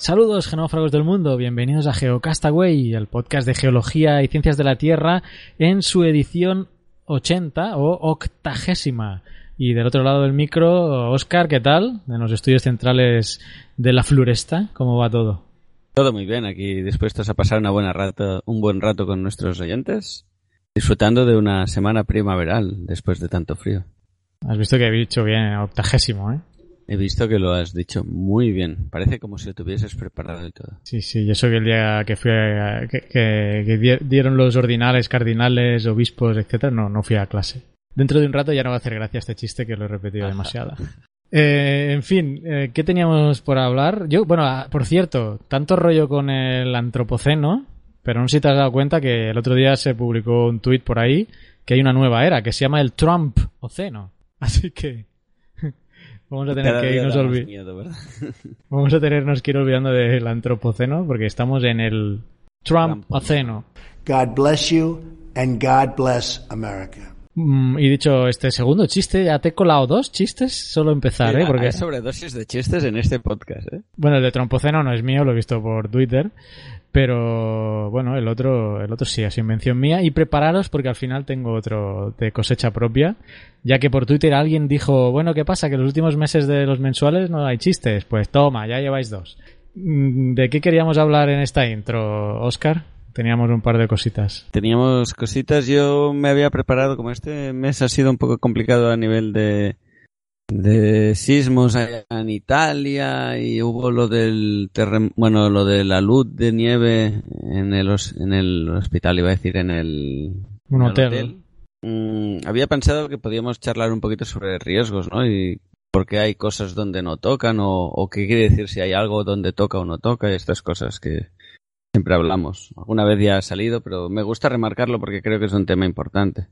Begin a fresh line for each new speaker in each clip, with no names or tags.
Saludos genófragos del mundo, bienvenidos a GeoCastaway, el podcast de geología y ciencias de la Tierra en su edición 80 o octagésima. Y del otro lado del micro, Oscar, ¿qué tal? En los estudios centrales de la Floresta, ¿cómo va todo?
Todo muy bien, aquí dispuestos a pasar una un buen rato con nuestros oyentes, disfrutando de una semana primaveral después de tanto frío.
Has visto que he dicho bien octagésimo, ¿eh?
He visto que lo has dicho muy bien. Parece como si lo tuvieses preparado y todo.
Sí, sí, yo soy el día que fui que, dieron los ordinales, cardinales, obispos, etcétera, no, no fui a clase. Dentro de un rato ya no va a hacer gracia este chiste que lo he repetido demasiado. Eh, en fin, eh, ¿qué teníamos por hablar? Yo, bueno, ah, por cierto, tanto rollo con el antropoceno, pero no sé si te has dado cuenta que el otro día se publicó un tuit por ahí que hay una nueva era que se llama el Trump-oceno. Así que Vamos a tener que irnos
olvidando.
Vamos a tenernos que ir olvidando del antropoceno porque estamos en el Trumpoceno.
God bless you and God bless America.
Mm, y dicho este segundo chiste, ya te he colado dos chistes, solo empezar, ¿eh?
Porque... Hay sobredosis de chistes en este podcast, ¿eh?
Bueno, el de Trumpoceno no es mío, lo he visto por Twitter. Pero bueno, el otro, el otro sí ha sido invención mía. Y prepararos porque al final tengo otro de cosecha propia. Ya que por Twitter alguien dijo, bueno, ¿qué pasa? Que los últimos meses de los mensuales no hay chistes. Pues toma, ya lleváis dos. Mm, ¿De qué queríamos hablar en esta intro, Oscar? Teníamos un par de cositas.
Teníamos cositas. Yo me había preparado, como este mes ha sido un poco complicado a nivel de, de sismos en Italia y hubo lo del bueno lo de la luz de nieve en el en el hospital iba a decir en el, hotel, mm, había pensado que podíamos charlar un poquito sobre riesgos no y por qué hay cosas donde no tocan o, qué quiere decir si hay algo donde toca o no toca y estas cosas que siempre hablamos alguna vez ya ha salido pero me gusta remarcarlo porque creo que es un tema importante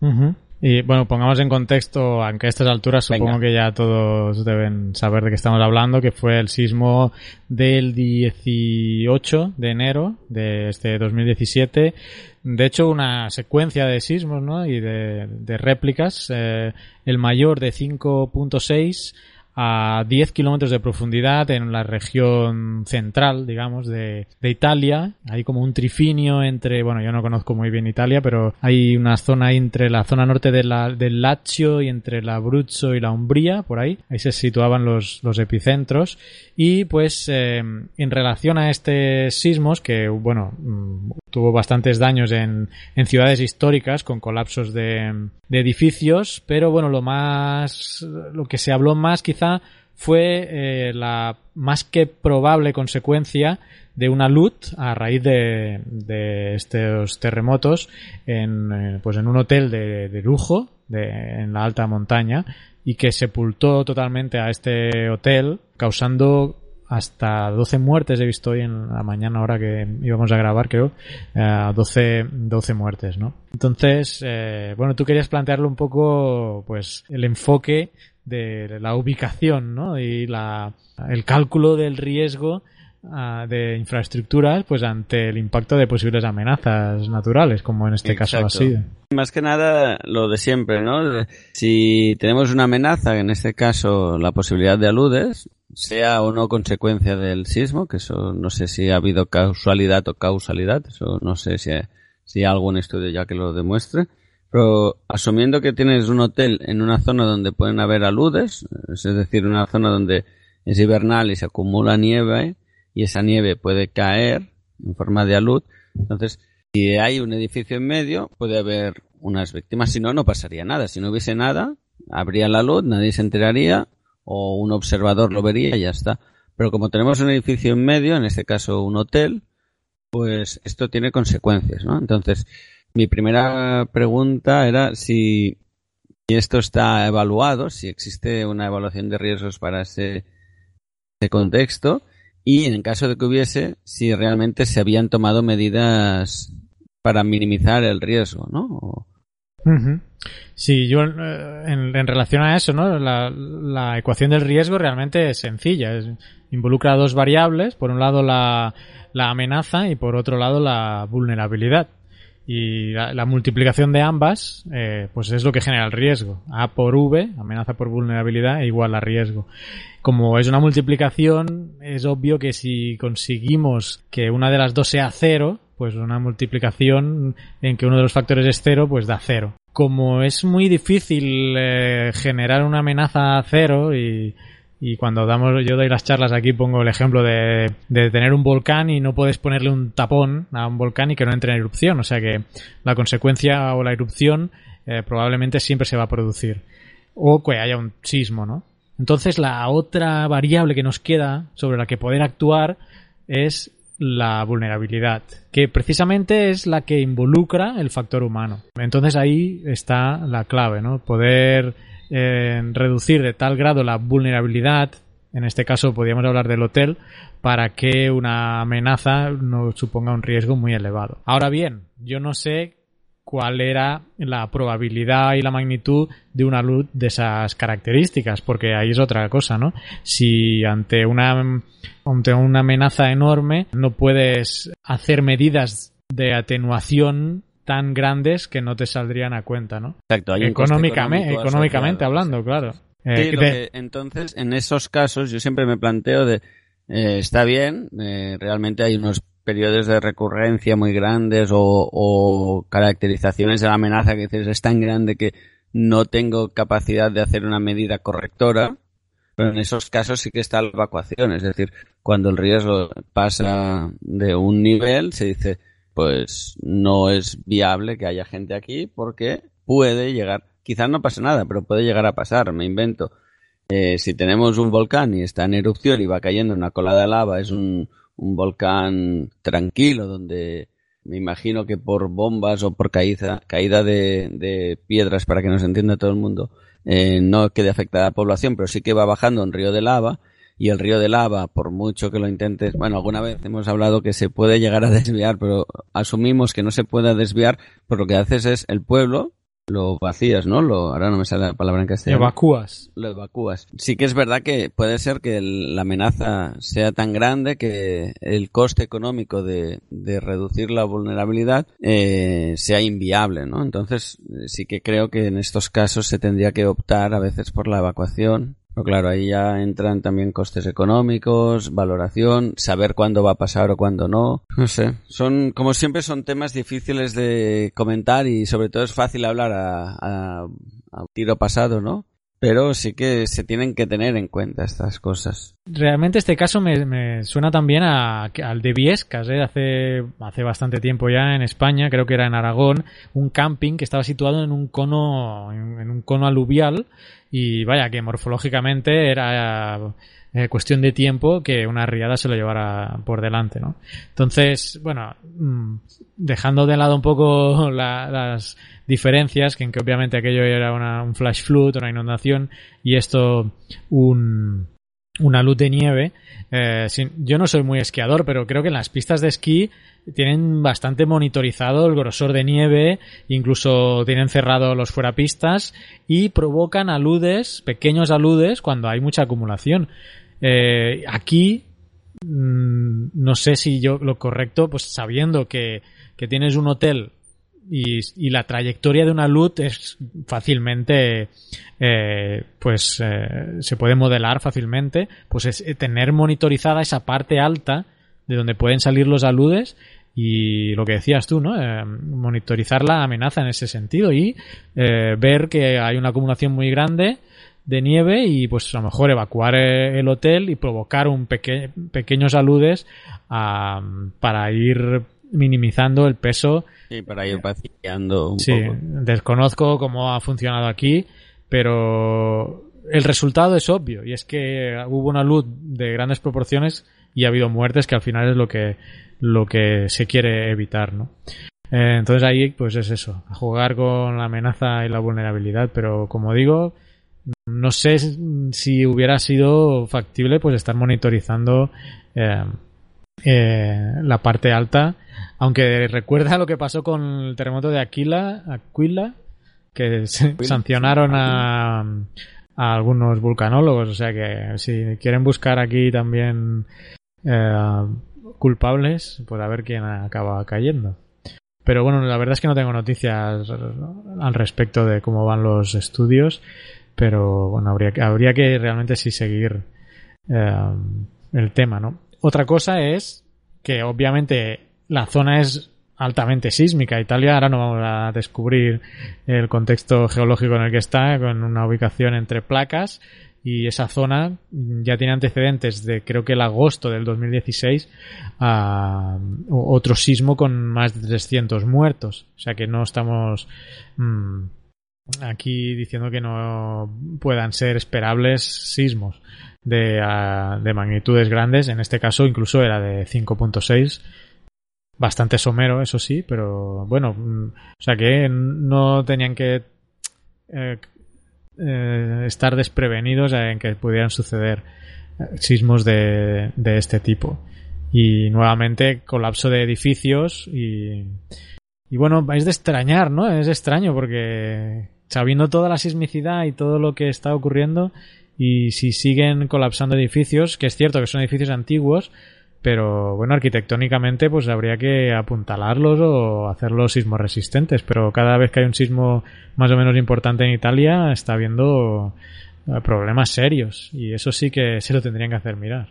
mhm y bueno, pongamos en contexto, aunque a estas alturas supongo que ya todos deben saber de qué estamos hablando, que fue el sismo del 18 de enero de este 2017. De hecho, una secuencia de sismos ¿no? y de, réplicas. Eh, el mayor de 5.6 a 10 kilómetros de profundidad en la región central, digamos, de, de, Italia. Hay como un trifinio entre, bueno, yo no conozco muy bien Italia, pero hay una zona entre la zona norte del Lazio y entre el Abruzzo y la Umbría, por ahí. Ahí se situaban los, los epicentros. Y pues eh, en relación a estos sismos, que bueno, tuvo bastantes daños en, ciudades históricas con colapsos de, edificios, pero bueno, lo más, lo que se habló más quizá fue eh, la más que probable consecuencia de una luz a raíz de, estos terremotos en, eh, pues en un hotel de, lujo en la alta montaña y que sepultó totalmente a este hotel causando hasta 12 muertes he visto hoy en la mañana, ahora que íbamos a grabar, creo, eh, doce 12, muertes, ¿no? Entonces, eh, bueno, tú querías plantearle un poco, pues, el enfoque de la ubicación, ¿no? Y la, el cálculo del riesgo ah, de infraestructuras pues ante el impacto de posibles amenazas naturales como en este caso ha sido
más que nada lo de siempre no si tenemos una amenaza en este caso la posibilidad de aludes sea o no consecuencia del sismo, que eso no sé si ha habido causalidad o causalidad, eso no sé si si algún estudio ya que lo demuestre, pero asumiendo que tienes un hotel en una zona donde pueden haber aludes, es decir, una zona donde es hibernal y se acumula nieve, y esa nieve puede caer en forma de alud, entonces si hay un edificio en medio puede haber unas víctimas, si no, no pasaría nada, si no hubiese nada, habría la luz, nadie se enteraría o un observador lo vería y ya está. Pero como tenemos un edificio en medio, en este caso un hotel, pues esto tiene consecuencias, ¿no? Entonces, mi primera pregunta era si, esto está evaluado, si existe una evaluación de riesgos para ese, contexto y en caso de que hubiese, si realmente se habían tomado medidas para minimizar el riesgo, ¿no?
Sí, yo eh, en, relación a eso, ¿no? La, ecuación del riesgo realmente es sencilla. involucra dos variables, por un lado la, amenaza y por otro lado la vulnerabilidad. Y la, multiplicación de ambas, eh, pues es lo que genera el riesgo. A por V, amenaza por vulnerabilidad, e igual a riesgo. Como es una multiplicación, es obvio que si conseguimos que una de las dos sea cero, pues una multiplicación en que uno de los factores es cero, pues da cero. Como es muy difícil eh, generar una amenaza a cero y, cuando damos, yo doy las charlas aquí pongo el ejemplo de, tener un volcán y no puedes ponerle un tapón a un volcán y que no entre en erupción. O sea que la consecuencia o la erupción eh, probablemente siempre se va a producir. O que haya un sismo, ¿no? Entonces la otra variable que nos queda sobre la que poder actuar es la vulnerabilidad, que precisamente es la que involucra el factor humano. Entonces ahí está la clave, ¿no? Poder eh, reducir de tal grado la vulnerabilidad, en este caso podríamos hablar del hotel, para que una amenaza no suponga un riesgo muy elevado. Ahora bien, yo no sé cuál era la probabilidad y la magnitud de una luz de esas características, porque ahí es otra cosa, ¿no? Si ante una, una amenaza enorme no puedes hacer medidas de atenuación tan grandes que no te saldrían a cuenta, ¿no?
Exacto,
económicamente, económicamente hablando, claro.
Eh, entonces, en esos casos, yo siempre me planteo de, eh, está bien, eh, realmente hay unos periodos de recurrencia muy grandes o, caracterizaciones de la amenaza que dices es tan grande que no tengo capacidad de hacer una medida correctora, pero en esos casos sí que está la evacuación, es decir, cuando el riesgo pasa de un nivel, se dice, pues no es viable que haya gente aquí porque puede llegar, quizás no pasa nada, pero puede llegar a pasar, me invento. Eh, si tenemos un volcán y está en erupción y va cayendo una cola de lava, es un, un volcán tranquilo donde me imagino que por bombas o por caída, caída de, piedras, para que nos entienda todo el mundo, eh, no quede afectada la población, pero sí que va bajando un río de lava y el río de lava, por mucho que lo intentes, bueno, alguna vez hemos hablado que se puede llegar a desviar, pero asumimos que no se pueda desviar, pues lo que haces es el pueblo lo vacías, ¿no? Lo, ahora no me sale la palabra en castellano.
Lo evacúas.
Lo evacúas. Sí que es verdad que puede ser que la amenaza sea tan grande que el coste económico de, de reducir la vulnerabilidad eh, sea inviable, ¿no? Entonces eh, sí que creo que en estos casos se tendría que optar a veces por la evacuación no claro, ahí ya entran también costes económicos, valoración, saber cuándo va a pasar o cuándo no. No sé. Son, como siempre, son temas difíciles de comentar y sobre todo es fácil hablar a, a tiro pasado, ¿no? pero sí que se tienen que tener en cuenta estas cosas.
Realmente este caso me, suena también al de Viescas, ¿eh? hace, hace bastante tiempo ya en España, creo que era en Aragón, un camping que estaba situado en un cono, en, un cono aluvial y vaya que morfológicamente era eh, cuestión de tiempo que una riada se lo llevara por delante, ¿no? Entonces, bueno, mm, dejando de lado un poco las diferencias, que, en que obviamente aquello era un flash flood, una inundación, y esto un, una luz de nieve. Eh, yo no soy muy esquiador, pero creo que en las pistas de esquí tienen bastante monitorizado el grosor de nieve, incluso tienen cerrado los fuera pistas y provocan aludes, pequeños aludes, cuando hay mucha acumulación. Eh, aquí mm, no sé si yo lo correcto, pues sabiendo que, que tienes un hotel y, la trayectoria de una luz es fácilmente, eh, pues eh, se puede modelar fácilmente, pues es eh, tener monitorizada esa parte alta de donde pueden salir los aludes y lo que decías tú, ¿no? monitorizar la amenaza en ese sentido y ver que hay una acumulación muy grande de nieve y pues a lo mejor evacuar el hotel y provocar un pequeño pequeños aludes para ir minimizando el peso.
Sí, para ir vaciando un
sí, desconozco cómo ha funcionado aquí, pero el resultado es obvio y es que hubo una luz de grandes proporciones y ha habido muertes que al final es lo que lo que se quiere evitar, ¿no? Eh, entonces ahí pues es eso, jugar con la amenaza y la vulnerabilidad, pero como digo, no sé si hubiera sido factible pues estar monitorizando eh, eh, la parte alta, aunque recuerda lo que pasó con el terremoto de Aquila, Aquila que sancionaron a, algunos vulcanólogos, o sea que si quieren buscar aquí también eh, culpables, pues a ver quién acaba cayendo. Pero bueno, la verdad es que no tengo noticias al respecto de cómo van los estudios, pero bueno, habría, habría que realmente sí seguir eh, el tema, ¿no? Otra cosa es que obviamente la zona es altamente sísmica. Italia ahora no vamos a descubrir el contexto geológico en el que está, con una ubicación entre placas y esa zona ya tiene antecedentes de creo que el agosto del 2016 a otro sismo con más de 300 muertos. O sea que no estamos mm, aquí diciendo que no puedan ser esperables sismos. Ah, de, magnitudes grandes, en este caso incluso era de 5.6 bastante somero, eso sí, pero bueno, mm, o sea que no tenían que eh, eh, estar desprevenidos en que pudieran suceder eh, sismos de, de, este tipo. Y nuevamente colapso de edificios y, y bueno, es de extrañar, ¿no? Es extraño porque sabiendo toda la sismicidad y todo lo que está ocurriendo, y si siguen colapsando edificios, que es cierto que son edificios antiguos, pero bueno, arquitectónicamente pues habría que apuntalarlos o hacerlos sismo resistentes, pero cada vez que hay un sismo más o menos importante en Italia está habiendo eh, problemas serios y eso sí que se lo tendrían que hacer mirar.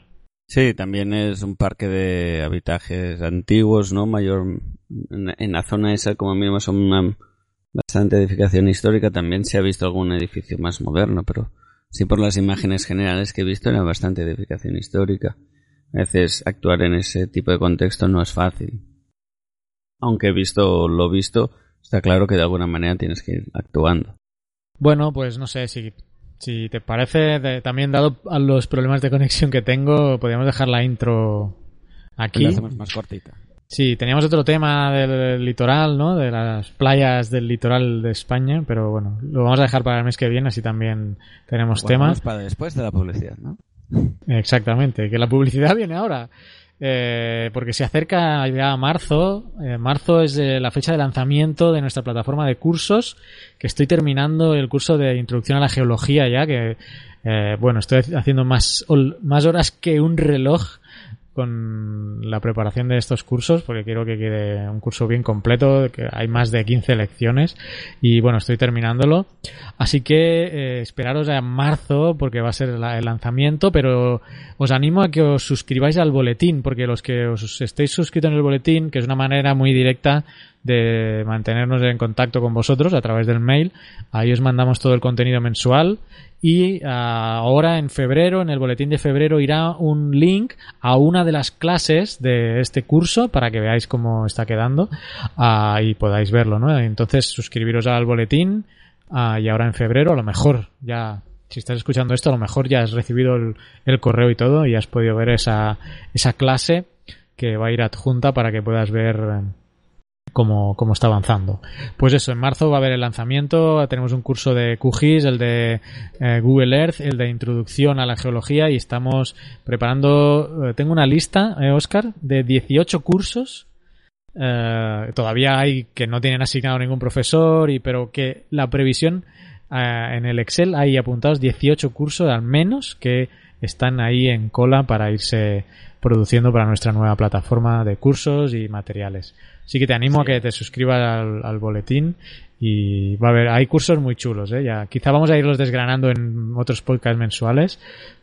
Sí, también es un parque de habitajes antiguos, ¿no? Mayor en, la zona esa como mínimo son una bastante edificación histórica, también se ha visto algún edificio más moderno, pero Sí, por las imágenes generales que he visto era bastante edificación histórica. A veces actuar en ese tipo de contexto no es fácil. Aunque he visto lo visto, está claro que de alguna manera tienes que ir actuando.
Bueno, pues no sé, si, si te parece, también dado a los problemas de conexión que tengo, podríamos dejar la intro aquí.
más cortita.
Sí, teníamos otro tema del litoral, ¿no? De las playas del litoral de España, pero bueno, lo vamos a dejar para el mes que viene, así también tenemos temas. Para
después de la publicidad, ¿no?
Exactamente, que la publicidad viene ahora. Eh, porque se acerca ya a marzo. Eh, marzo es eh, la fecha de lanzamiento de nuestra plataforma de cursos, que estoy terminando el curso de introducción a la geología ya, que bueno, estoy haciendo más horas que un reloj con la preparación de estos cursos, porque quiero que quede un curso bien completo, que hay más de 15 lecciones y bueno, estoy terminándolo. Así que eh, esperaros a marzo porque va a ser el lanzamiento, pero os animo a que os suscribáis al boletín, porque los que os estéis suscritos en el boletín, que es una manera muy directa de mantenernos en contacto con vosotros a través del mail. Ahí os mandamos todo el contenido mensual y ah, ahora en febrero, en el boletín de febrero, irá un link a una de las clases de este curso para que veáis cómo está quedando ah, y podáis verlo. ¿no? Entonces suscribiros al boletín ah, y ahora en febrero a lo mejor ya si estás escuchando esto, a lo mejor ya has recibido el, el, correo y todo y has podido ver esa, esa clase que va a ir adjunta para que puedas ver em, cómo, está avanzando. Pues eso, en marzo va a haber el lanzamiento, tenemos un curso de QGIS, el de eh, Google Earth, el de Introducción a la Geología y estamos preparando, eh, tengo una lista, Oscar, eh, de 18 cursos. todavía hay que no tienen asignado ningún profesor, y, pero que la previsión en el Excel hay apuntados 18 cursos al menos que están ahí en cola para irse produciendo para nuestra nueva plataforma de cursos y materiales. Así que te animo a que te suscribas al, boletín y va a haber, hay cursos muy chulos, ¿eh? ya, quizá vamos a irlos desgranando en otros podcast mensuales,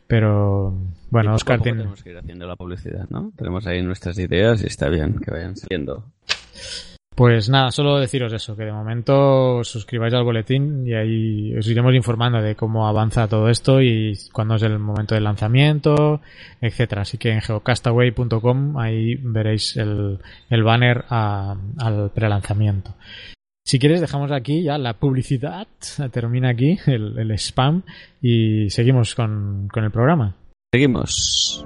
pero bueno, Oscar
Tenemos que ir haciendo la publicidad, ¿no? Tenemos ahí nuestras ideas y está bien que vayan saliendo.
Pues nada, solo deciros eso, que de momento os suscribáis al boletín y ahí os iremos informando de cómo avanza todo esto y cuándo es el momento del lanzamiento, etcétera. Así que en geocastaway.com ahí veréis el, banner a, al prelanzamiento. Si quieres dejamos aquí ya la publicidad, termina aquí el, spam y seguimos con, con el programa.
Seguimos.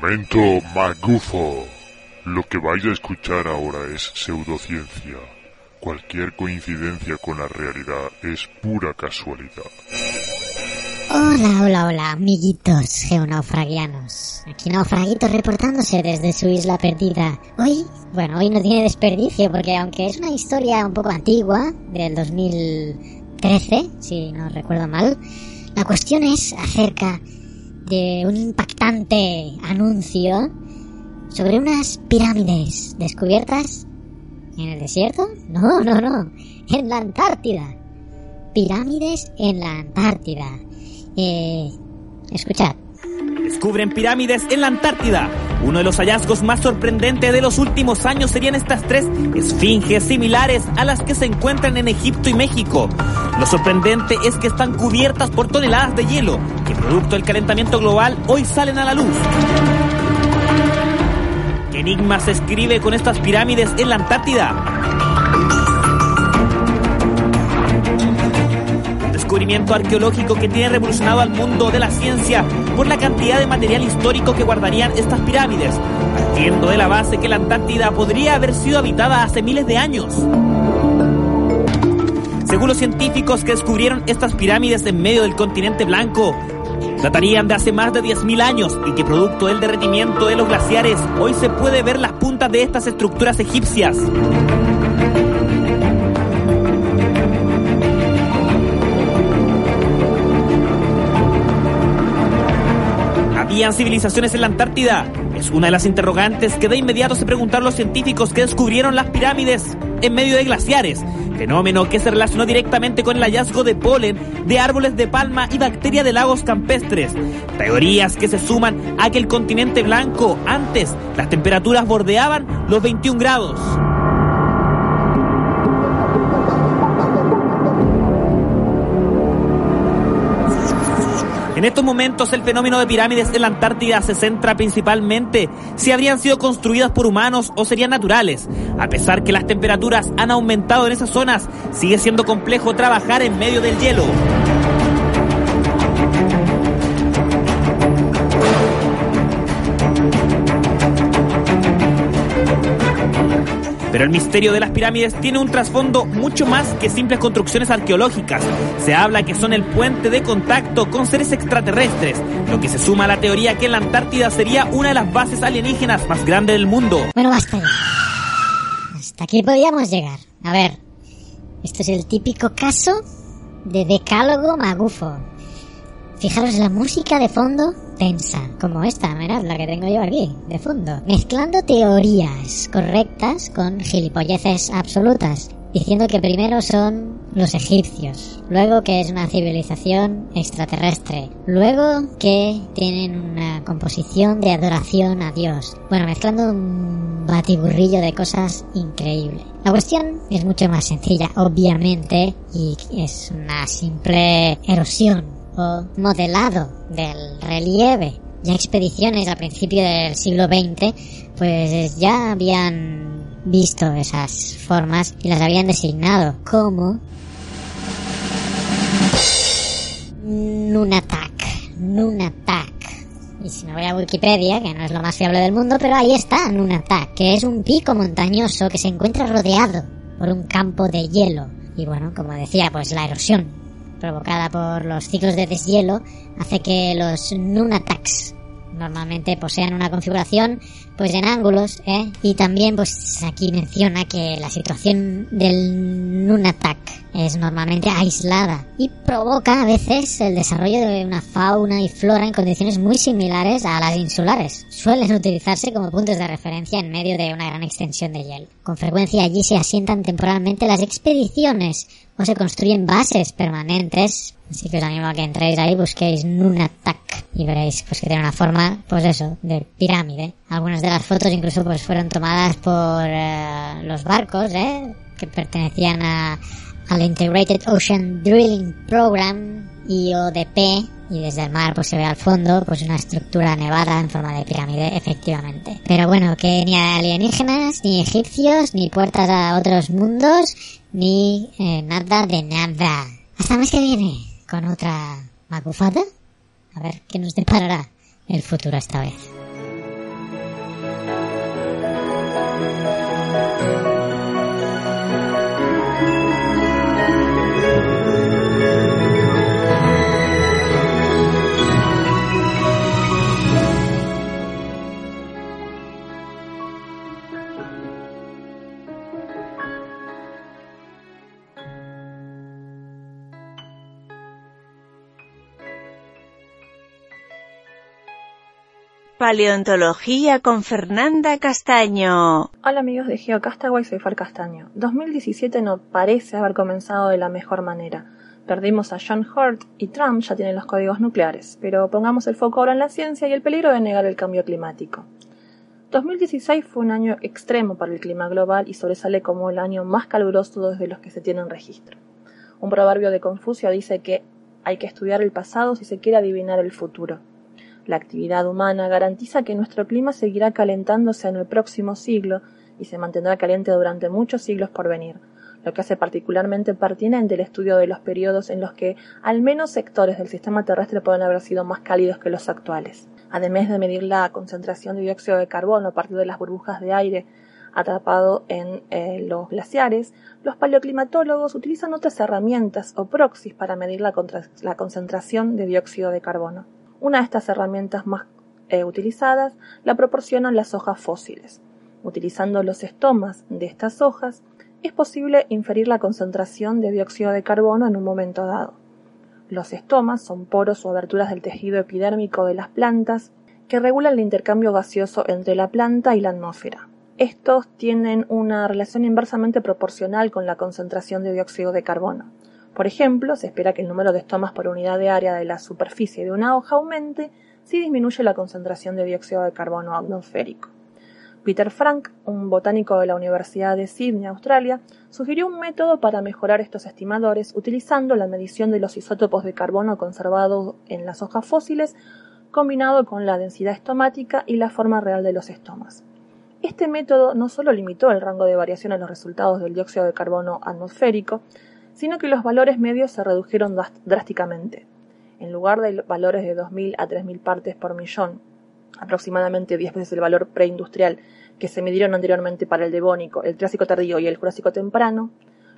Momento magufo. Lo que vais a escuchar ahora es pseudociencia. Cualquier coincidencia con la realidad es pura casualidad.
Hola, hola, hola, amiguitos geonaufragianos. Aquí Naufraguito reportándose desde su isla perdida. Hoy, bueno, hoy no tiene desperdicio porque aunque es una historia un poco antigua, del 2013, si no recuerdo mal, la cuestión es acerca de un impactante anuncio sobre unas pirámides descubiertas en el desierto. No, no, no, en la Antártida. Pirámides en la Antártida. Eh, escuchad
descubren pirámides en la Antártida. Uno de los hallazgos más sorprendentes de los últimos años serían estas tres esfinges similares a las que se encuentran en Egipto y México. Lo sorprendente es que están cubiertas por toneladas de hielo, que producto del calentamiento global hoy salen a la luz. ¿Qué enigma se escribe con estas pirámides en la Antártida? descubrimiento arqueológico que tiene revolucionado al mundo de la ciencia por la cantidad de material histórico que guardarían estas pirámides, partiendo de la base que la Antártida podría haber sido habitada hace miles de años. Según los científicos que descubrieron estas pirámides en medio del continente blanco, datarían de hace más de 10.000 años y que producto del derretimiento de los glaciares hoy se puede ver las puntas de estas estructuras egipcias. ¿Habían civilizaciones en la Antártida? Es una de las interrogantes que de inmediato se preguntaron los científicos que descubrieron las pirámides en medio de glaciares, fenómeno que se relacionó directamente con el hallazgo de polen, de árboles de palma y bacteria de lagos campestres. Teorías que se suman a que el continente blanco antes las temperaturas bordeaban los 21 grados. En estos momentos el fenómeno de pirámides en la Antártida se centra principalmente si habrían sido construidas por humanos o serían naturales. A pesar que las temperaturas han aumentado en esas zonas, sigue siendo complejo trabajar en medio del hielo. Pero el misterio de las pirámides tiene un trasfondo mucho más que simples construcciones arqueológicas. Se habla que son el puente de contacto con seres extraterrestres, lo que se suma a la teoría que la Antártida sería una de las bases alienígenas más grandes del mundo.
Bueno, basta. Hasta aquí podíamos llegar. A ver, esto es el típico caso de decálogo magufo. Fijaros la música de fondo tensa, como esta, mirad la que tengo yo aquí, de fondo. Mezclando teorías correctas con gilipolleces absolutas diciendo que primero son los egipcios, luego que es una civilización extraterrestre, luego que tienen una composición de adoración a Dios. Bueno, mezclando un batiburrillo de cosas increíble. La cuestión es mucho más sencilla, obviamente, y es una simple erosión modelado del relieve. Ya expediciones a principio del siglo XX pues ya habían visto esas formas y las habían designado como Nunatak, Nunatak. Y si me voy a Wikipedia, que no es lo más fiable del mundo, pero ahí está Nunatak, que es un pico montañoso que se encuentra rodeado por un campo de hielo. Y bueno, como decía, pues la erosión provocada por los ciclos de deshielo hace que los nunataks normalmente posean una configuración pues en ángulos ¿eh? y también pues aquí menciona que la situación del nunatak es normalmente aislada y provoca a veces el desarrollo de una fauna y flora en condiciones muy similares a las insulares. Suelen utilizarse como puntos de referencia en medio de una gran extensión de hielo. Con frecuencia allí se asientan temporalmente las expediciones o se construyen bases permanentes. Así que os animo a que entréis ahí, busquéis Nunatak y veréis pues que tiene una forma, pues eso, de pirámide. Algunas de las fotos incluso pues fueron tomadas por eh, los barcos, ¿eh? que pertenecían a al Integrated Ocean Drilling Program, IODP, y desde el mar pues se ve al fondo pues una estructura nevada en forma de pirámide efectivamente pero bueno que ni alienígenas ni egipcios ni puertas a otros mundos ni eh, nada de nada hasta más que viene con otra macufada a ver qué nos deparará el futuro esta vez
Paleontología con Fernanda Castaño.
Hola amigos de GeoCastaway, soy Far Castaño. 2017 no parece haber comenzado de la mejor manera. Perdimos a John Hurt y Trump ya tiene los códigos nucleares, pero pongamos el foco ahora en la ciencia y el peligro de negar el cambio climático. 2016 fue un año extremo para el clima global y sobresale como el año más caluroso desde los que se tienen registro. Un proverbio de Confucio dice que hay que estudiar el pasado si se quiere adivinar el futuro. La actividad humana garantiza que nuestro clima seguirá calentándose en el próximo siglo y se mantendrá caliente durante muchos siglos por venir, lo que hace particularmente pertinente el estudio de los periodos en los que al menos sectores del sistema terrestre pueden haber sido más cálidos que los actuales. Además de medir la concentración de dióxido de carbono a partir de las burbujas de aire atrapado en eh, los glaciares, los paleoclimatólogos utilizan otras herramientas o proxies para medir la concentración de dióxido de carbono. Una de estas herramientas más eh, utilizadas la proporcionan las hojas fósiles. Utilizando los estomas de estas hojas, es posible inferir la concentración de dióxido de carbono en un momento dado. Los estomas son poros o aberturas del tejido epidérmico de las plantas que regulan el intercambio gaseoso entre la planta y la atmósfera. Estos tienen una relación inversamente proporcional con la concentración de dióxido de carbono. Por ejemplo, se espera que el número de estomas por unidad de área de la superficie de una hoja aumente si disminuye la concentración de dióxido de carbono atmosférico. Peter Frank, un botánico de la Universidad de Sydney, Australia, sugirió un método para mejorar estos estimadores utilizando la medición de los isótopos de carbono conservados en las hojas fósiles combinado con la densidad estomática y la forma real de los estomas. Este método no solo limitó el rango de variación en los resultados del dióxido de carbono atmosférico, sino que los valores medios se redujeron drásticamente. En lugar de valores de 2.000 a 3.000 partes por millón, aproximadamente 10 veces el valor preindustrial que se midieron anteriormente para el Devónico, el Triásico tardío y el Jurásico temprano,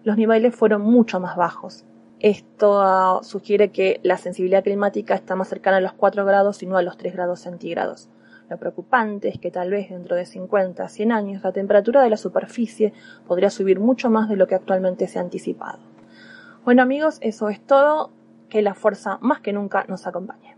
los niveles fueron mucho más bajos. Esto ah, sugiere que la sensibilidad climática está más cercana a los 4 grados y no a los 3 grados centígrados. Lo preocupante es que tal vez dentro de 50 a 100 años la temperatura de la superficie podría subir mucho más de lo que actualmente se ha anticipado. Bueno amigos, eso es todo. Que la fuerza más que nunca nos acompañe.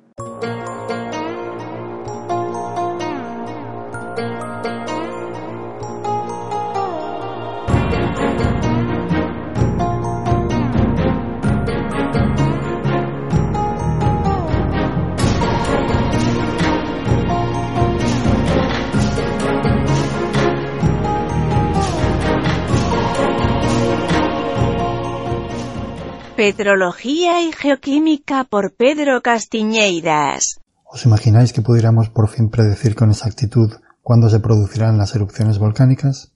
Petrología y Geoquímica por Pedro Castiñeiras.
¿Os imagináis que pudiéramos por fin predecir con exactitud cuándo se producirán las erupciones volcánicas?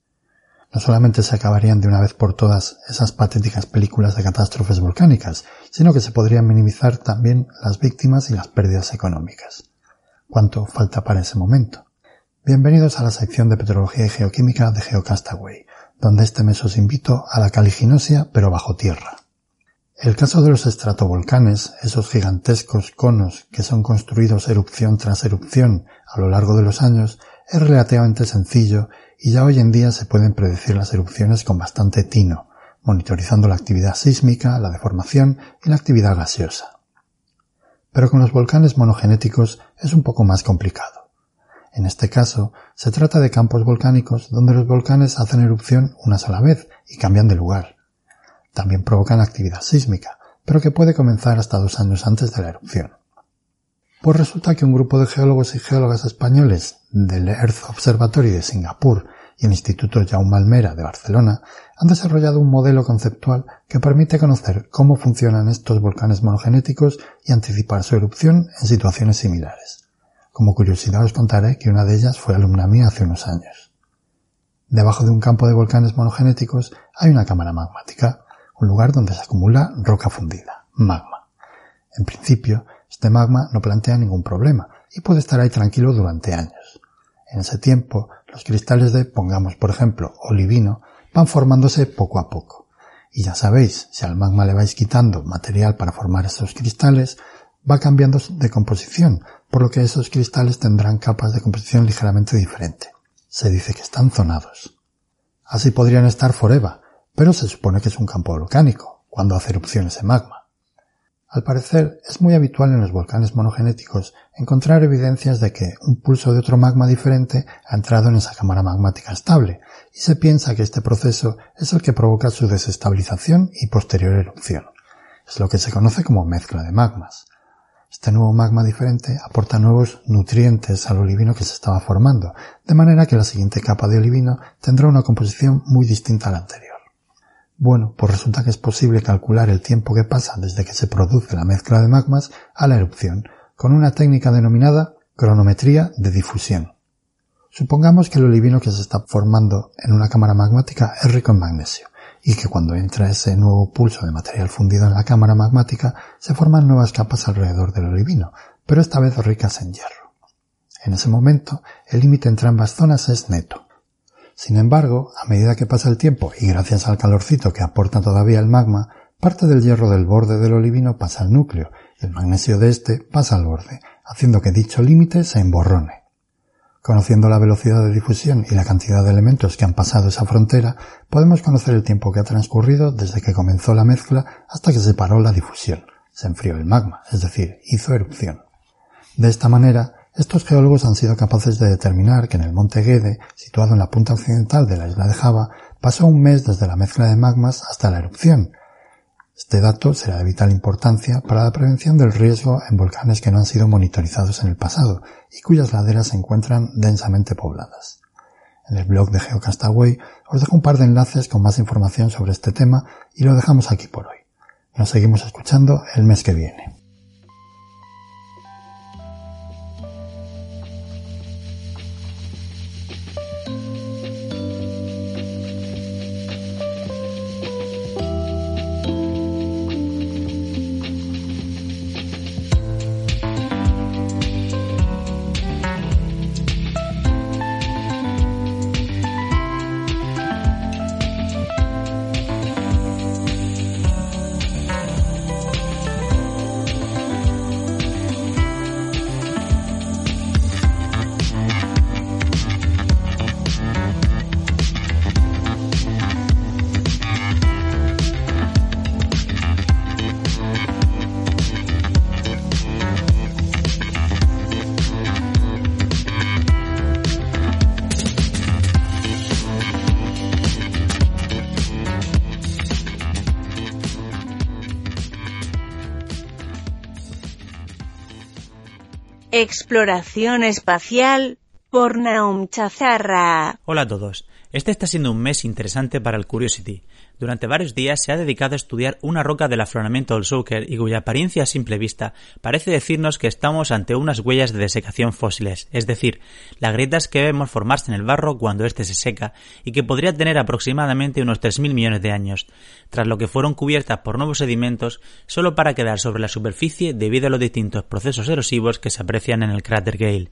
No solamente se acabarían de una vez por todas esas patéticas películas de catástrofes volcánicas, sino que se podrían minimizar también las víctimas y las pérdidas económicas. ¿Cuánto falta para ese momento? Bienvenidos a la sección de Petrología y Geoquímica de Geocastaway, donde este mes os invito a la caliginosia pero bajo tierra. El caso de los estratovolcanes, esos gigantescos conos que son construidos erupción tras erupción a lo largo de los años, es relativamente sencillo y ya hoy en día se pueden predecir las erupciones con bastante tino, monitorizando la actividad sísmica, la deformación y la actividad gaseosa. Pero con los volcanes monogenéticos es un poco más complicado. En este caso, se trata de campos volcánicos donde los volcanes hacen erupción una sola vez y cambian de lugar también provocan actividad sísmica, pero que puede comenzar hasta dos años antes de la erupción. Pues resulta que un grupo de geólogos y geólogas españoles del Earth Observatory de Singapur y el Instituto Jaume Almera de Barcelona han desarrollado un modelo conceptual que permite conocer cómo funcionan estos volcanes monogenéticos y anticipar su erupción en situaciones similares. Como curiosidad os contaré que una de ellas fue alumna mía hace unos años. Debajo de un campo de volcanes monogenéticos hay una cámara magmática un lugar donde se acumula roca fundida, magma. En principio, este magma no plantea ningún problema y puede estar ahí tranquilo durante años. En ese tiempo, los cristales de, pongamos por ejemplo, olivino, van formándose poco a poco. Y ya sabéis, si al magma le vais quitando material para formar esos cristales, va cambiando de composición, por lo que esos cristales tendrán capas de composición ligeramente diferente. Se dice que están zonados. Así podrían estar Foreva, pero se supone que es un campo volcánico, cuando hace erupciones de magma. Al parecer, es muy habitual en los volcanes monogenéticos encontrar evidencias de que un pulso de otro magma diferente ha entrado en esa cámara magmática estable, y se piensa que este proceso es el que provoca su desestabilización y posterior erupción. Es lo que se conoce como mezcla de magmas. Este nuevo magma diferente aporta nuevos nutrientes al olivino que se estaba formando, de manera que la siguiente capa de olivino tendrá una composición muy distinta a la anterior. Bueno, pues resulta que es posible calcular el tiempo que pasa desde que se produce la mezcla de magmas a la erupción, con una técnica denominada cronometría de difusión. Supongamos que el olivino que se está formando en una cámara magmática es rico en magnesio, y que cuando entra ese nuevo pulso de material fundido en la cámara magmática se forman nuevas capas alrededor del olivino, pero esta vez ricas en hierro. En ese momento, el límite entre ambas zonas es neto, sin embargo, a medida que pasa el tiempo y gracias al calorcito que aporta todavía el magma, parte del hierro del borde del olivino pasa al núcleo y el magnesio de este pasa al borde, haciendo que dicho límite se emborrone. Conociendo la velocidad de difusión y la cantidad de elementos que han pasado esa frontera, podemos conocer el tiempo que ha transcurrido desde que comenzó la mezcla hasta que se paró la difusión. Se enfrió el magma, es decir, hizo erupción. De esta manera, estos geólogos han sido capaces de determinar que en el monte Gede, situado en la punta occidental de la isla de Java, pasó un mes desde la mezcla de magmas hasta la erupción. Este dato será de vital importancia para la prevención del riesgo en volcanes que no han sido monitorizados en el pasado y cuyas laderas se encuentran densamente pobladas. En el blog de Geocastaway os dejo un par de enlaces con más información sobre este tema y lo dejamos aquí por hoy. Nos seguimos escuchando el mes que viene.
Exploración Espacial, por Naum Chazarra.
Hola a todos. Este está siendo un mes interesante para el Curiosity, durante varios días se ha dedicado a estudiar una roca del afloramiento del Zucker y cuya apariencia a simple vista parece decirnos que estamos ante unas huellas de desecación fósiles, es decir, las grietas que vemos formarse en el barro cuando éste se seca y que podría tener aproximadamente unos mil millones de años, tras lo que fueron cubiertas por nuevos sedimentos solo para quedar sobre la superficie debido a los distintos procesos erosivos que se aprecian en el cráter Gale.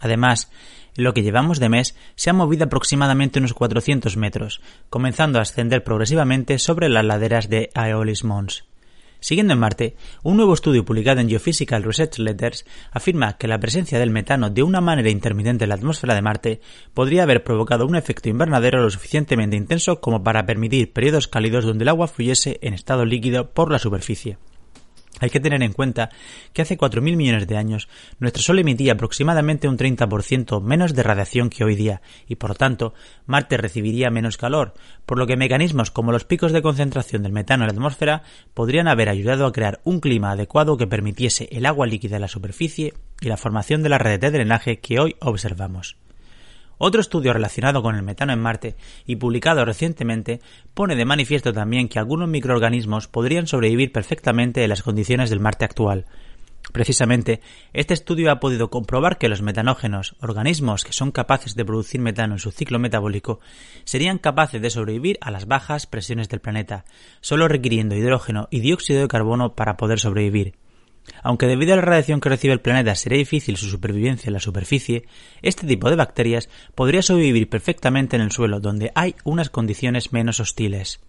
Además, en lo que llevamos de mes se ha movido aproximadamente unos 400 metros, comenzando a ascender progresivamente sobre las laderas de Aeolis Mons. Siguiendo en Marte, un nuevo estudio publicado en Geophysical Research Letters afirma que la presencia del metano de una manera intermitente en la atmósfera de Marte podría haber provocado un efecto invernadero lo suficientemente intenso como para permitir periodos cálidos donde el agua fluyese en estado líquido por la superficie. Hay que tener en cuenta que hace 4.000 millones de años nuestro Sol emitía aproximadamente un 30% menos de radiación que hoy día y por tanto Marte recibiría menos calor, por lo que mecanismos como los picos de concentración del metano en la atmósfera podrían haber ayudado a crear un clima adecuado que permitiese el agua líquida en la superficie y la formación de la red de drenaje que hoy observamos. Otro estudio relacionado con el metano en Marte y publicado recientemente pone de manifiesto también que algunos microorganismos podrían sobrevivir perfectamente en las condiciones del Marte actual. Precisamente, este estudio ha podido comprobar que los metanógenos, organismos que son capaces de producir metano en su ciclo metabólico, serían capaces de sobrevivir a las bajas presiones del planeta, solo requiriendo hidrógeno y dióxido de carbono para poder sobrevivir. Aunque debido a la radiación que recibe el planeta sería difícil su supervivencia en la superficie, este tipo de bacterias podría sobrevivir perfectamente en el suelo donde hay unas condiciones menos hostiles.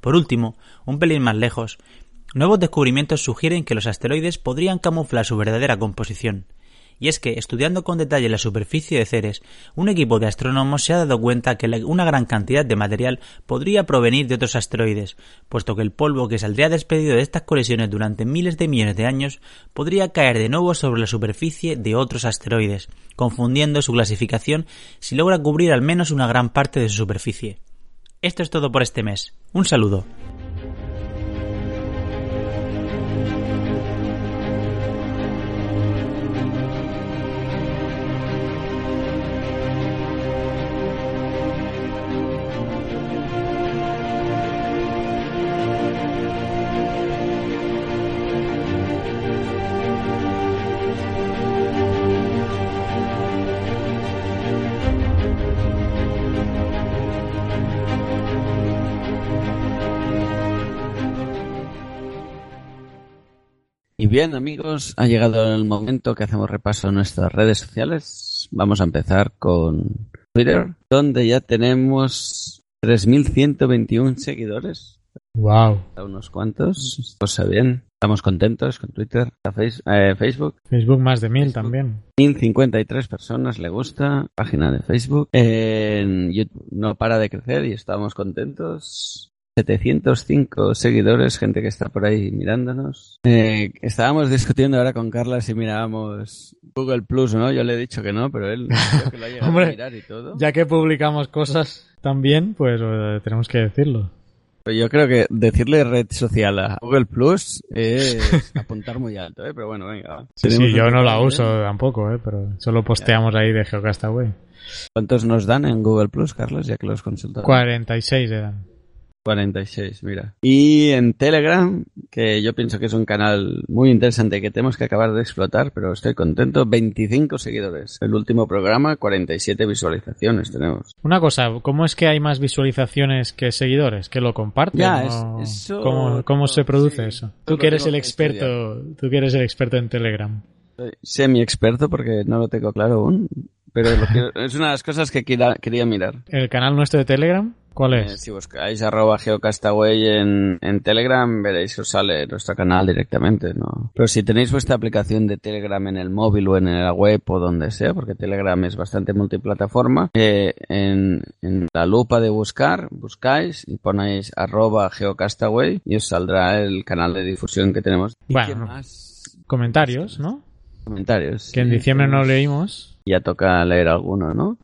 Por último, un pelín más lejos, nuevos descubrimientos sugieren que los asteroides podrían camuflar su verdadera composición, y es que, estudiando con detalle la superficie de Ceres, un equipo de astrónomos se ha dado cuenta que una gran cantidad de material podría provenir de otros asteroides, puesto que el polvo que saldría despedido de estas colisiones durante miles de millones de años podría caer de nuevo sobre la superficie de otros asteroides, confundiendo su clasificación si logra cubrir al menos una gran parte de su superficie. Esto es todo por este mes. Un saludo.
bien, amigos, ha llegado el momento que hacemos repaso a nuestras redes sociales. Vamos a empezar con Twitter, donde ya tenemos 3.121 seguidores. Wow. A unos cuantos. Cosa pues, eh, bien. Estamos contentos con Twitter, eh, Facebook.
Facebook más de mil también.
1053 personas le gusta. Página de Facebook. YouTube no para de crecer y estamos contentos. 705 seguidores, gente que está por ahí mirándonos. Eh, estábamos discutiendo ahora con Carlos si mirábamos Google Plus no. Yo le he dicho que no, pero él creo que lo ha llegado
a mirar y todo. Ya que publicamos cosas también, pues eh, tenemos que decirlo.
Pues yo creo que decirle red social a Google Plus es apuntar muy alto, ¿eh? pero bueno, venga. Sí, sí
yo no la uso ¿eh? tampoco, ¿eh? pero solo posteamos ahí de Geocastaway.
¿Cuántos nos dan en Google Plus, Carlos, ya que los consultamos?
46 eran.
46, mira. Y en Telegram, que yo pienso que es un canal muy interesante que tenemos que acabar de explotar, pero estoy contento, 25 seguidores. El último programa, 47 visualizaciones tenemos.
Una cosa, ¿cómo es que hay más visualizaciones que seguidores? ¿Que lo comparten? ¿Cómo, se produce eso? Tú que eres el experto, tú que eres el experto en Telegram.
Soy semi-experto porque no lo tengo claro aún, pero es una de las cosas que quería mirar.
¿El canal nuestro de Telegram? ¿Cuál eh,
si buscáis arroba geocastaway en, Telegram, veréis os sale nuestro canal directamente, ¿no? Pero si tenéis vuestra aplicación de Telegram en el móvil o en la web o donde sea, porque Telegram es bastante multiplataforma, eh, en, la lupa de buscar, buscáis y ponéis arroba geocastaway y os saldrá el canal de difusión que tenemos.
Bueno, más? comentarios, ¿no?
Comentarios.
Que en diciembre no leímos.
Ya toca leer alguno, ¿no?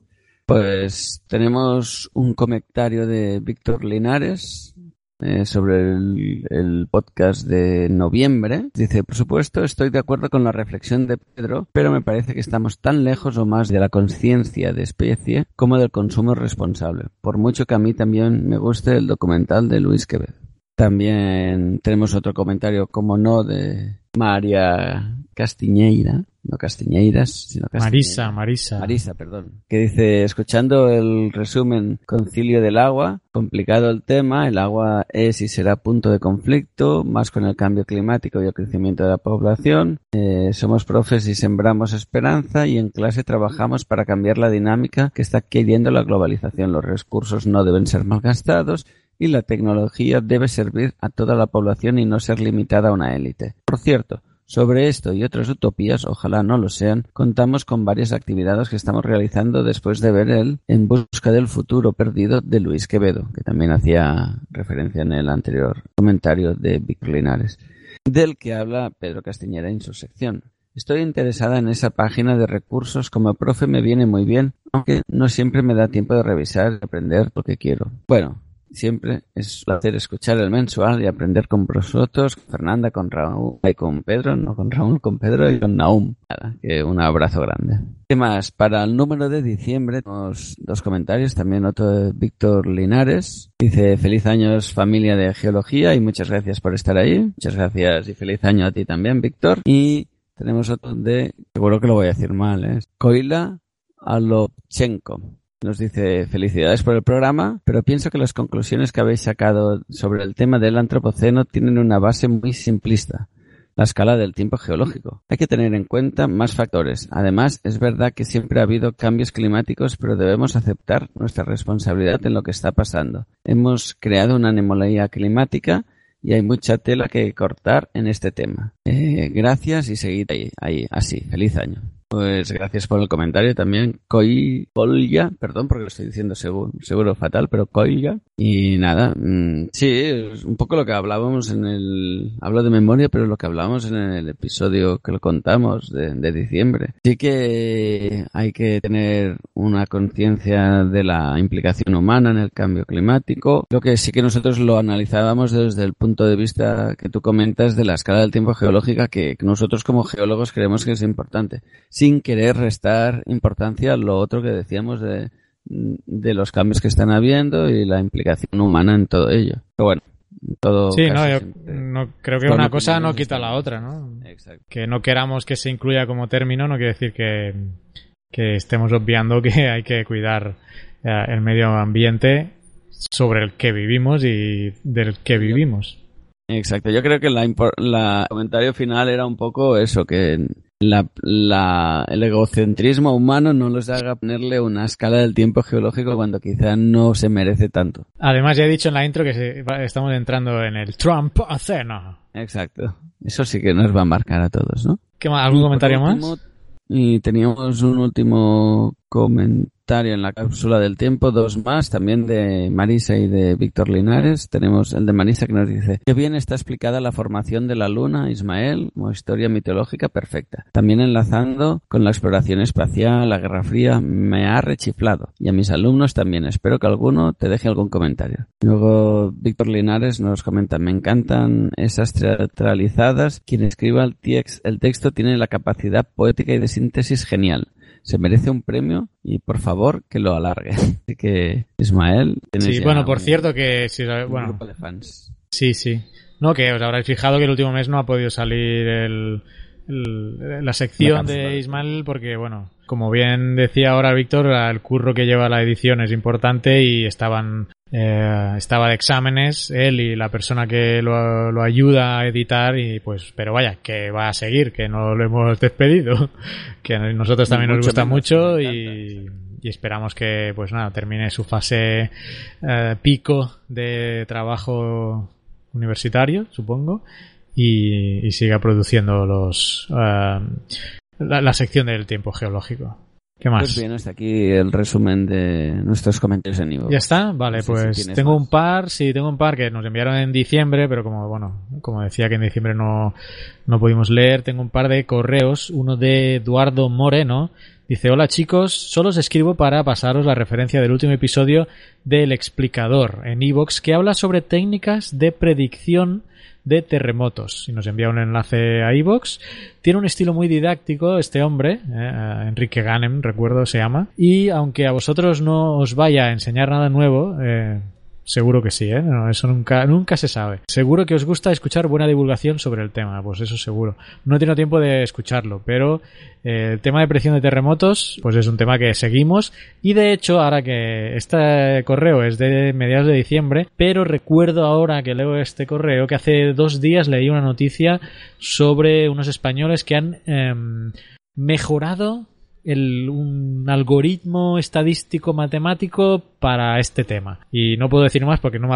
Pues tenemos un comentario de Víctor Linares eh, sobre el, el, podcast de noviembre. Dice, por supuesto, estoy de acuerdo con la reflexión de Pedro, pero me parece que estamos tan lejos o más de la conciencia de especie como del consumo responsable, por mucho que a mí también me guste el documental de Luis Quevedo. También tenemos otro comentario, como no, de María Castiñeira, no Castiñeiras, sino
Castiñeira. Marisa, Marisa.
Marisa, perdón. Que dice, escuchando el resumen Concilio del Agua, complicado el tema, el agua es y será punto de conflicto, más con el cambio climático y el crecimiento de la población. Eh, somos profes y sembramos esperanza y en clase trabajamos para cambiar la dinámica que está adquiriendo la globalización. Los recursos no deben ser malgastados y la tecnología debe servir a toda la población y no ser limitada a una élite. Por cierto, sobre esto y otras utopías, ojalá no lo sean, contamos con varias actividades que estamos realizando después de ver el En busca del futuro perdido de Luis Quevedo, que también hacía referencia en el anterior comentario de Vic Linares, del que habla Pedro Castiñera en su sección. Estoy interesada en esa página de recursos, como profe me viene muy bien, aunque no siempre me da tiempo de revisar y aprender lo que quiero. Bueno, Siempre es un placer escuchar el mensual y aprender con vosotros, con Fernanda, con Raúl y con Pedro, no con Raúl, con Pedro y con Naum. que un abrazo grande. ¿Qué más? Para el número de diciembre tenemos dos comentarios, también otro de Víctor Linares. Dice, feliz años familia de geología y muchas gracias por estar ahí. Muchas gracias y feliz año a ti también, Víctor. Y tenemos otro de, seguro que lo voy a decir mal, es ¿eh? Koila Alopchenko. Nos dice felicidades por el programa, pero pienso que las conclusiones que habéis sacado sobre el tema del antropoceno tienen una base muy simplista, la escala del tiempo geológico. Hay que tener en cuenta más factores. Además, es verdad que siempre ha habido cambios climáticos, pero debemos aceptar nuestra responsabilidad en lo que está pasando. Hemos creado una anemología climática y hay mucha tela que cortar en este tema. Eh, gracias y seguid ahí, ahí, así. Feliz año. Pues gracias por el comentario también. Koi, Polya, perdón porque lo estoy diciendo seguro, seguro fatal, pero colga. Y nada, mm, sí, un poco lo que hablábamos en el... Hablo de memoria, pero lo que hablábamos en el episodio que lo contamos de, de diciembre. Sí que hay que tener una conciencia de la implicación humana en el cambio climático. Lo que sí que nosotros lo analizábamos desde el punto de vista que tú comentas de la escala del tiempo geológica que nosotros como geólogos creemos que es importante sin querer restar importancia a lo otro que decíamos de, los cambios que están habiendo y la implicación humana en todo ello. Pero bueno, todo.
Sí, no, no, creo que una cosa no quita la otra, ¿no? Exacto. Que no queramos que se incluya como término no quiere decir que, estemos obviando que hay que cuidar eh, el medio ambiente sobre el que vivimos y del que vivimos.
Exacto, yo creo que la, el comentario final era un poco eso, que la, el egocentrismo humano no los haga ponerle una escala del tiempo geológico cuando quizá no se merece tanto.
Además, ya he dicho en la intro que estamos entrando en el Trump cena.
Exacto. Eso sí que nos va a marcar a todos, ¿no?
¿Algún comentario
más? Y teníamos un último comentario en la cápsula del tiempo, dos más, también de Marisa y de Víctor Linares. Tenemos el de Marisa que nos dice, qué bien está explicada la formación de la Luna, Ismael, como historia mitológica perfecta. También enlazando con la exploración espacial, la Guerra Fría, me ha rechiflado. Y a mis alumnos también, espero que alguno te deje algún comentario. Luego Víctor Linares nos comenta, me encantan esas teatralizadas. Quien escriba el, el texto tiene la capacidad poética y de síntesis genial se merece un premio y por favor que lo alargue. Así que, Ismael.
Sí, bueno, por cierto que. bueno, fans. Sí, sí. No, que os habréis fijado que el último mes no ha podido salir el eh, la sección de Ismael porque, bueno, como bien decía ahora Víctor, el curro que lleva la edición es importante y estaban eh, estaba de exámenes él y la persona que lo, ayuda a editar y pues pero vaya que va a seguir que no lo hemos despedido que a nosotros también nos gusta mucho y, esperamos que pues nada termine su fase eh, pico de trabajo universitario supongo y, siga produciendo los eh, la, sección del tiempo geológico. ¿Qué más?
Pues bien, hasta aquí el resumen de nuestros comentarios
en Ivo. ¿Ya está? Vale, pues tengo un par, sí, tengo un par que nos enviaron en diciembre, pero como, bueno, como decía que en diciembre no, no pudimos leer, tengo un par de correos, uno de Eduardo Moreno, Dice, hola chicos, solo os escribo para pasaros la referencia del último episodio del explicador en Evox que habla sobre técnicas de predicción de terremotos. ...y nos envía un enlace a iVoox. Tiene un estilo muy didáctico este hombre, eh, eh, Enrique Ganem, recuerdo se llama. Y aunque a vosotros no os vaya a enseñar nada nuevo, eh, Seguro que sí, ¿eh? eso nunca, nunca se sabe. Seguro que os gusta escuchar buena divulgación sobre el tema, pues eso seguro. No he tenido tiempo de escucharlo, pero eh, el tema de presión de terremotos, pues es un tema que seguimos. Y de hecho, ahora que este correo es de mediados de diciembre, pero recuerdo ahora que leo este correo que hace dos días leí una noticia sobre unos españoles que han em, mejorado un algoritmo estadístico matemático para este tema. Y no puedo decir más porque no me,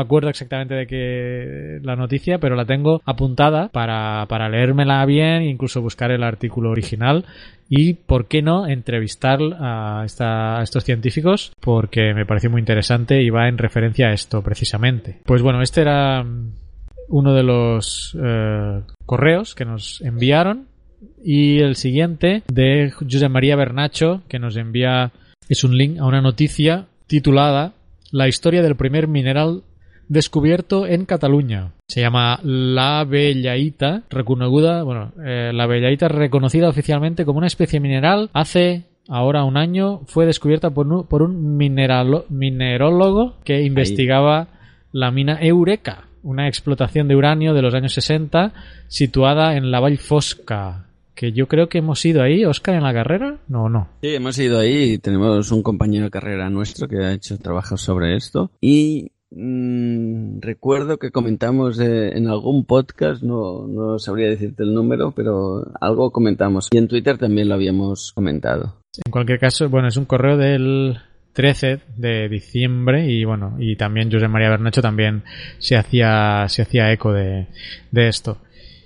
acuerdo exactamente de qué la noticia, pero la tengo apuntada para, para leérmela bien e incluso buscar el artículo original y, ¿por qué no?, entrevistar a, esta, a estos científicos porque me pareció muy interesante y va en referencia a esto precisamente. Pues bueno, este era mm, uno de los eh, correos que nos enviaron y el siguiente, de José María Bernacho, que nos envía, es un link a una noticia titulada La historia del primer mineral descubierto en Cataluña. Se llama la bellaíta, bueno, eh, la bellaíta reconocida oficialmente como una especie mineral hace ahora un año fue descubierta por un, por minerólogo que investigaba la mina Eureka, una explotación de uranio de los años 60 situada en la Valle Fosca, que yo creo que hemos ido ahí, Oscar, en la carrera, ¿no no?
Sí, hemos ido ahí, y tenemos un compañero de carrera nuestro que ha hecho trabajo sobre esto y mm, recuerdo que comentamos eh, en algún podcast, no, sabría decirte el número, pero algo comentamos y en Twitter también lo habíamos comentado.
En cualquier caso, bueno, es un correo del 13 de diciembre y bueno, y también José María Bernacho también se hacía, se hacía eco de, de esto.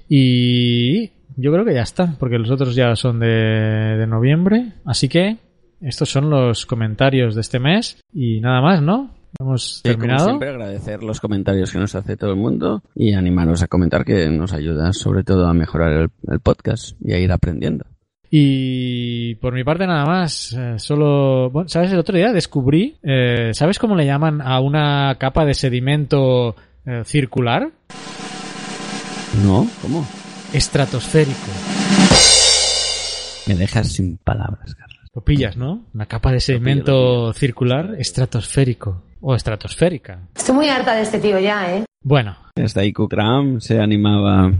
Y yo creo que ya está, porque los otros ya son de, noviembre. Así que estos son los comentarios de este mes y nada más, ¿no? Hemos terminado. Como
siempre, agradecer los comentarios que nos hace todo el mundo y animaros a comentar que nos ayuda sobre todo a mejorar el, podcast y a ir aprendiendo.
Y por mi parte nada más, eh, solo, ¿sabes? El otro día descubrí, eh, ¿sabes cómo le llaman a una capa de sedimento eh, circular?
No, ¿cómo?
estratosférico.
Me dejas sin palabras, Carlos.
Lo pillas, ¿no? Una capa de sedimento circular estratosférico o estratosférica.
Estoy muy harta de este tío ya, ¿eh?
Bueno.
Hasta ahí Kukram se animaba a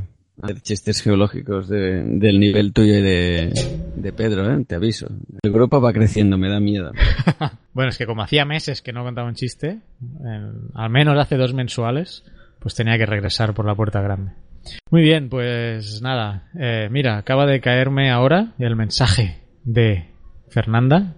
hacer chistes geológicos del nivel tuyo y de, Pedro, ¿eh? Te aviso. El grupo va creciendo, me da miedo.
bueno, es que como hacía meses que no contaba un chiste, eh, al menos hace dos mensuales, pues tenía que regresar por la puerta grande. Muy bien, pues nada. Eh, mira, acaba de caerme ahora el mensaje de Fernanda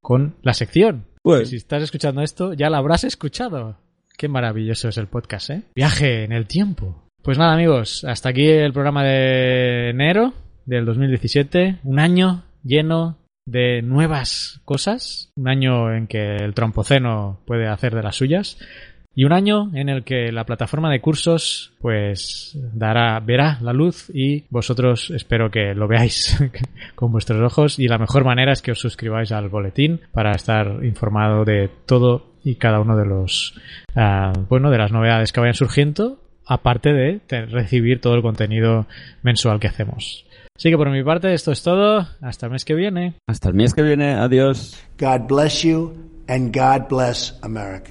con la sección. pues Si estás escuchando esto, ya la habrás escuchado. Qué maravilloso es el podcast, ¿eh? Viaje en el tiempo. Pues nada, amigos, hasta aquí el programa de enero del 2017. Un año lleno de nuevas cosas. Un año en que el trompoceno puede hacer de las suyas y un año en el que la plataforma de cursos pues dará verá la luz y vosotros espero que lo veáis con vuestros ojos y la mejor manera es que os suscribáis al boletín para estar informado de todo y cada uno de los ah, bueno de las novedades que vayan surgiendo aparte de recibir todo el contenido mensual que hacemos. Así que por mi parte esto es todo. Hasta el mes que viene.
Hasta el mes que viene. Adiós.
God bless you and God bless America.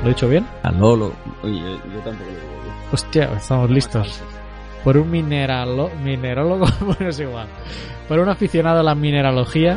¿Lo he dicho bien?
Ah, no, oye, yo tampoco lo
Hostia, estamos listos. Por un mineralo, minerólogo, bueno, es igual. Por un aficionado a la mineralogía.